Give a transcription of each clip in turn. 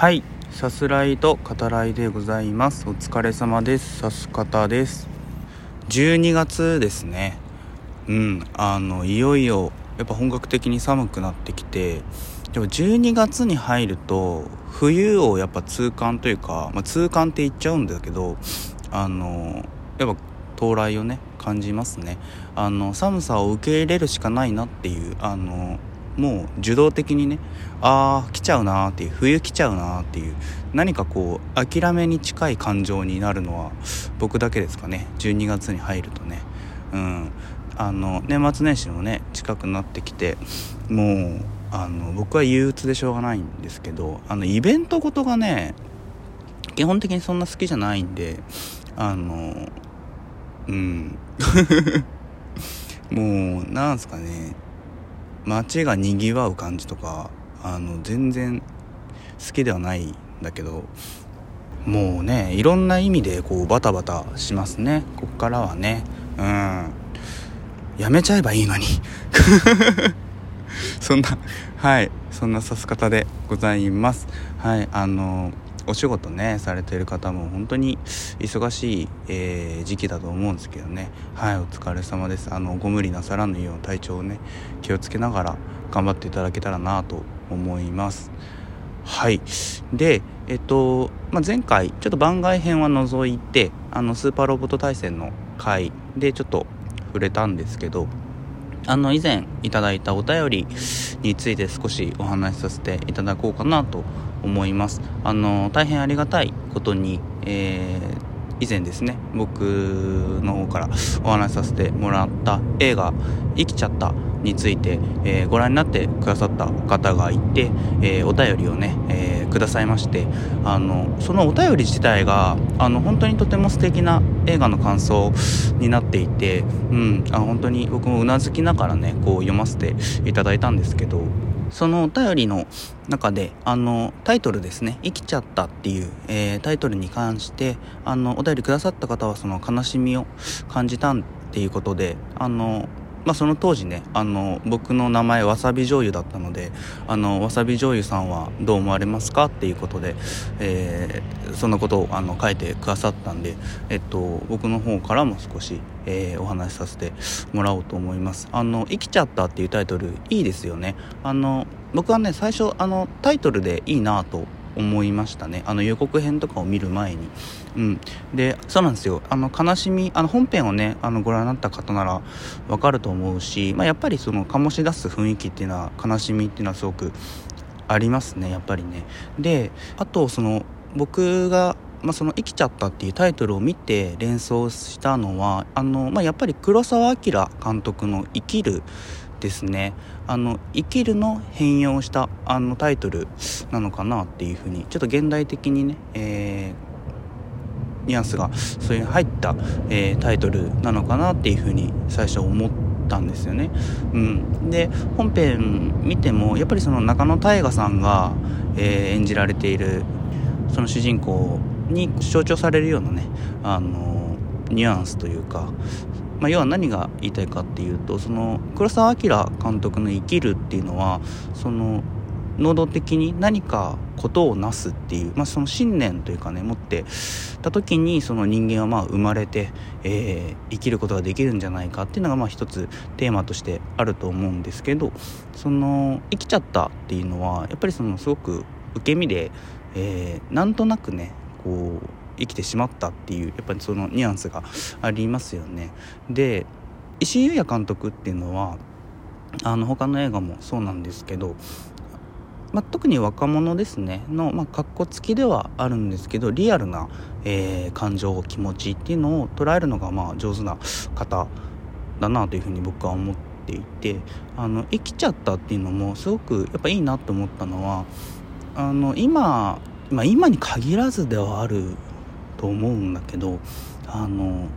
はい。さすらいと語らいでございます。お疲れ様です。さす方です。12月ですね。うん。あのいよいよやっぱ本格的に寒くなってきてでも12月に入ると冬をやっぱ痛感というか、まあ、痛感って言っちゃうんだけどあのやっぱ到来をね感じますね。あの寒さを受け入れるしかないなっていうあのもう受動的にねああ来ちゃうなーっていう冬来ちゃうなーっていう何かこう諦めに近い感情になるのは僕だけですかね。12月に入るとね。うん。あの年末年始もね近くなってきてもうあの僕は憂鬱でしょうがないんですけどあのイベントごとがね基本的にそんな好きじゃないんであのうん。もうなんすかね。街がにぎわう感じとかあの全然好きではないんだけどもうねいろんな意味でこうバタバタしますね。こっからはね。うん。やめちゃえばいいのに。そんなはい。そんなさす方でございます。はい。あのお仕事ねされてる方も本当に忙しい、えー、時期だと思うんですけどね。はいお疲れ様です。あのご無理なさらぬよう体調をね気をつけながら頑張っていただけたらなと思います。はい。でえっと、まあ、前回ちょっと番外編は除いてあのスーパーロボット対戦の回でちょっと触れたんですけどあの以前いただいたお便りについて少しお話しさせていただこうかなと思います。あの大変ありがたいことに、えー、以前ですね僕の方からお話しさせてもらった映画「生きちゃった」について、えー、ご覧になってくださった方がいて、えー、お便りをね、えー、くださいましてあのそのお便り自体があの本当にとても素敵な映画の感想になっていて、うん、あ本当に僕もうなずきながらねこう読ませていただいたんですけどそのお便りの中であのタイトルですね「生きちゃった」っていう、えー、タイトルに関してあのお便りくださった方はその悲しみを感じたっていうことであのまあ、その当時ねあの僕の名前わさび醤油だったのであのわさび醤油さんはどう思われますかっていうことで、えー、そんなことをあの書いてくださったんで、えっと、僕の方からも少し、えー、お話しさせてもらおうと思います。あの生きちゃったっていうタイトルいいですよね。あの僕はね最初あのタイトルでいいなと思いましたね。あの予告編とかを見る前に。うん。でそうなんですよ。あの悲しみあの本編をねあのご覧になった方ならわかると思うし、まあ、やっぱりその醸し出す雰囲気っていうのは悲しみっていうのはすごくありますねやっぱりね。であとその僕がまあ、その「生きちゃった」っていうタイトルを見て連想したのはあの、まあ、やっぱり黒澤明監督の「生きる」ですね。あの生きるの変容したあのタイトルなのかなっていうふうにちょっと現代的にね、えー、ニュアンスがそういう入った、えー、タイトルなのかなっていうふうに最初思ったんですよね。うん、で本編見てもやっぱりその中野大河さんが、えー、演じられているその主人公に象徴されるようなねあのニュアンスというかまあ、要は何が言いたいかっていうとその黒澤明監督の「生きる」っていうのはその能動的に何かことをなすっていう、まあ、その信念というかね持ってた時にその人間はまあ生まれて、えー、生きることができるんじゃないかっていうのがまあ一つテーマとしてあると思うんですけどその生きちゃったっていうのはやっぱりそのすごく受け身で、えー、なんとなくねこう生きてしまったっていうやっぱりそのニュアンスがありますよね。で石井優也監督っていうのはあの他の映画もそうなんですけど、まあ、特に若者ですねの、まあ、かっこつきではあるんですけどリアルな、えー、感情気持ちっていうのを捉えるのがまあ上手な方だなというふうに僕は思っていてあの生きちゃったっていうのもすごくやっぱいいなと思ったのはあの今、まあ、今に限らずではあると思うんだけどあの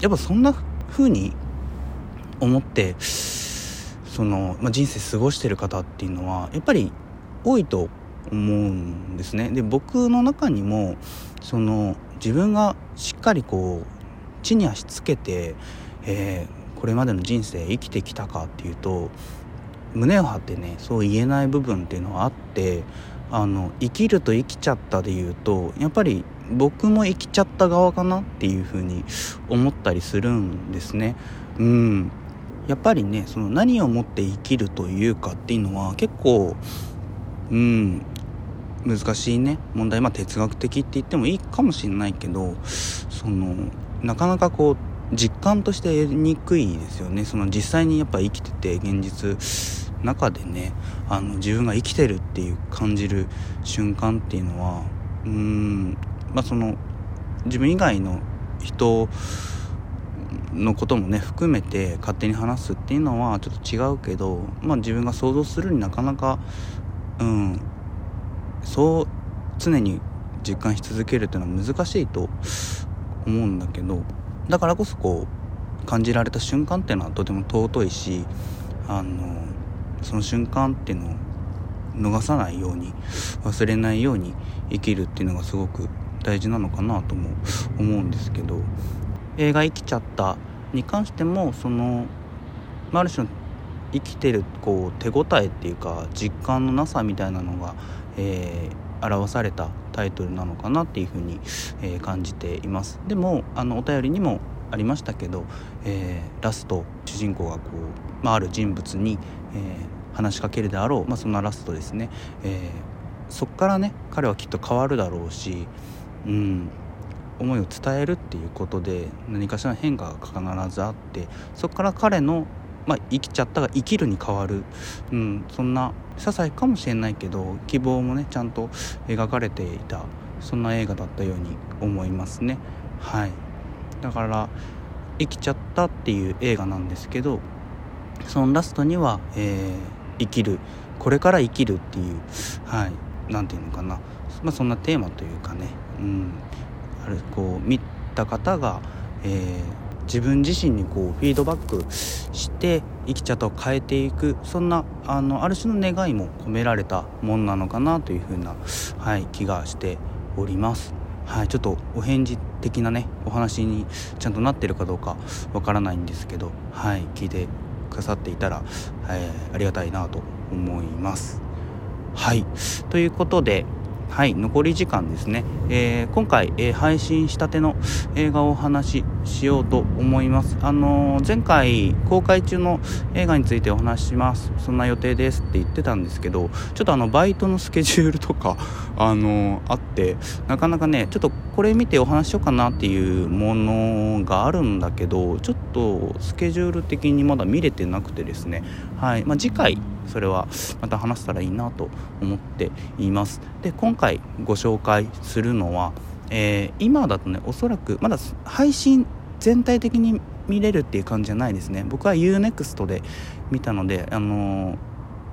やっぱそんな風に思ってその、まあ、人生過ごしてる方っていうのはやっぱり多いと思うんですね。で僕の中にもその自分がしっかりこう地に足つけて、えー、これまでの人生生きてきたかっていうと胸を張ってねそう言えない部分っていうのはあってあの生きると生きちゃったで言うとやっぱり僕も生きちゃった側かなっていうふうに思ったりするんですね。うん。やっぱりねその何をもって生きるというかっていうのは結構うん難しいね。問題まあ哲学的って言ってもいいかもしれないけどそのなかなかこう実感として得にくいですよね。その実際にやっぱ生きてて現実中でねあの自分が生きてるっていう感じる瞬間っていうのはうーんまあその自分以外の人のこともね含めて勝手に話すっていうのはちょっと違うけどまあ自分が想像するになかなかうんそう常に実感し続けるっていうのは難しいと思うんだけどだからこそこう感じられた瞬間っていうのはとても尊いしあのその瞬間っていうのを逃さないように忘れないように生きるっていうのがすごく大事なのかなとも思うんですけど映画「生きちゃった」に関してもその、あ、る種の生きてるこう手応えっていうか実感のなさみたいなのが、えー、表されたタイトルなのかなっていうふうに、えー、感じています。でもあのお便りにもありましたけど、えー、ラスト主人公がこう、まあ、ある人物に、え話しかけるであろう、まあ、そんなラストですね、えそっからね彼はきっと変わるだろうし、うん、思いを伝えるっていうことで何かしら変化が必ずあってそこから彼のまあ、生きちゃったが生きるに変わる、うん、そんな些細かもしれないけど希望もねちゃんと描かれていた。そんな映画だったように思いますね。はい。だから「生きちゃった」っていう映画なんですけどそのラストには、えー、生きる。これから生きるっていうはい。何て言うのかな、まあ、そんなテーマというかね、うん、あるこう見た方が、えー自分自身にこうフィードバックして生き方を変えていくそんなあのある種の願いも込められたもんなのかなというふうな、はい、気がしております。はい、ちょっとお返事的なねお話にちゃんとなってるかどうかわからないんですけど、はい、聞いてくださっていたら、えー、ありがたいなと思います。はいということではい残り時間ですね、えー、今回、えー、配信したての映画をお話ししようと思います。あのー、前回公開中の映画についてお話しします。そんな予定です。って言ってたんですけどちょっとあのバイトのスケジュールとか あのあってなかなかねちょっとこれ見てお話しようかなっていうものがあるんだけどちょっとスケジュール的にまだ見れてなくてですね。はい、まあ、次回それはまた話せたらいいなと思っています。で今回ご紹介するのは、えー、今だとねおそらくまだ配信全体的に見れるっていう感じじゃないですね。僕は UNEXT で見たのであのー、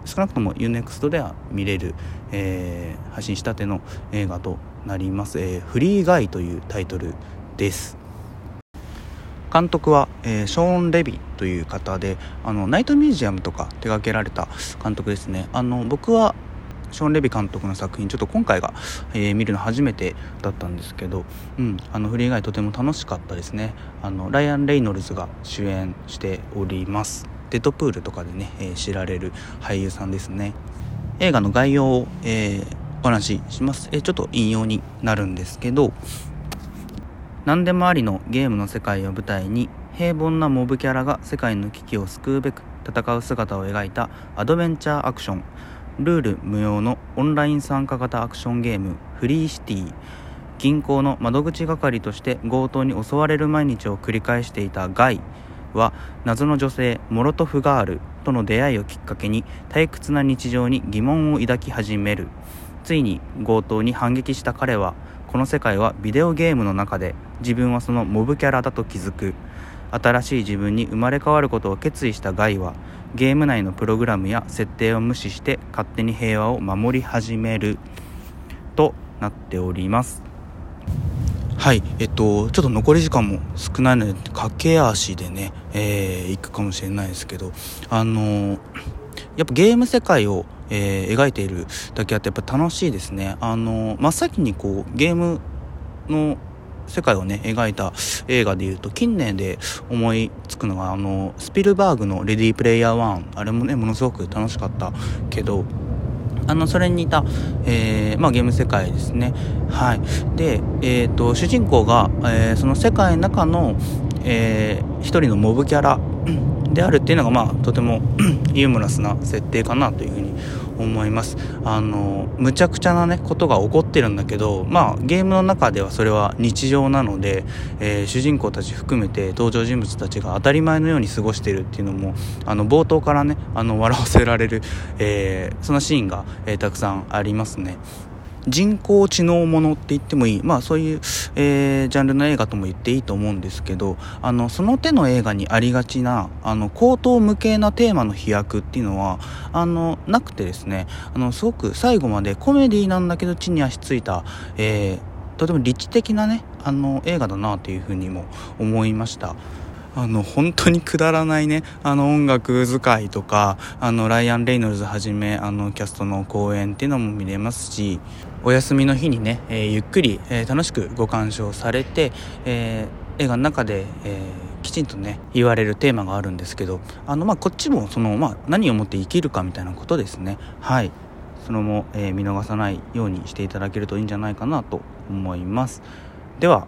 少なくとも UNEXT では見れる、えー、配信したての映画となります、えー、フリーガイというタイトルです。監督は、えー、ショーン・レビという方であのナイトミュージアムとか手掛けられた監督ですね。あの僕はショーン・レビ監督の作品ちょっと今回が、えー、見るの初めてだったんですけど、うん、あのフリー以外とても楽しかったですね。あのライアン・レイノルズが主演しております。デッドプールとかでね、えー、知られる俳優さんですね。映画の概要を、えー、お話しします、え、ちょっと引用になるんですけど何でもありのゲームの世界を舞台に平凡なモブキャラが世界の危機を救うべく戦う姿を描いたアドベンチャーアクション。ルール無用のオンライン参加型アクションゲームフリーシティ。銀行の窓口係として強盗に襲われる毎日を繰り返していたガイは謎の女性モロトフガールとの出会いをきっかけに退屈な日常に疑問を抱き始める。ついに強盗に反撃した彼はこの世界はビデオゲームの中で自分はそのモブキャラだと気づく。新しい自分に生まれ変わることを決意したガイはゲーム内のプログラムや設定を無視して勝手に平和を守り始める。となっております。はいえっとちょっと残り時間も少ないので駆け足でね、えー、行くかもしれないですけどあのー、やっぱゲーム世界をえー、描いているだけあってやっぱ楽しいですね。あの真っ先にこうゲームの世界をね描いた映画でいうと近年で思いつくのがあのスピルバーグの「レディープレイヤー1」あれもねものすごく楽しかったけどあのそれに似た、えーまあ、ゲーム世界ですね。はい、で、えーと、主人公が、えー、その世界の中の、えー、一人のモブキャラであるっていうのが、まあ、とても ユーモラスな設定かなというふうに思いますあのむちゃくちゃなねことが起こってるんだけどまあゲームの中ではそれは日常なので、えー、主人公たち含めて登場人物たちが当たり前のように過ごしてるっていうのもあの冒頭からねあの笑わせられる、えー、そのシーンが、えー、たくさんありますね。人工知能ものって言ってもいい、まあそういう、えー、ジャンルの映画とも言っていいと思うんですけど、あの、その手の映画にありがちな、あの、高等無形なテーマの飛躍っていうのは、あの、なくてですね、あの、すごく最後までコメディなんだけど地に足ついた、えー、とても理知的なね、あの、映画だなというふうにも思いました。あの本当にくだらないね。あの音楽使いとかあのライアン・レイノルズはじめあのキャストの公演っていうのも見れますしお休みの日にね、えー、ゆっくり、えー、楽しくご鑑賞されて、えー、映画の中で、えきちんとね言われるテーマがあるんですけどあの、まあ、こっちもその、まあ、何をもって生きるかみたいなことですね。はい。それも、え見逃さないようにしていただけるといいんじゃないかなと思います。では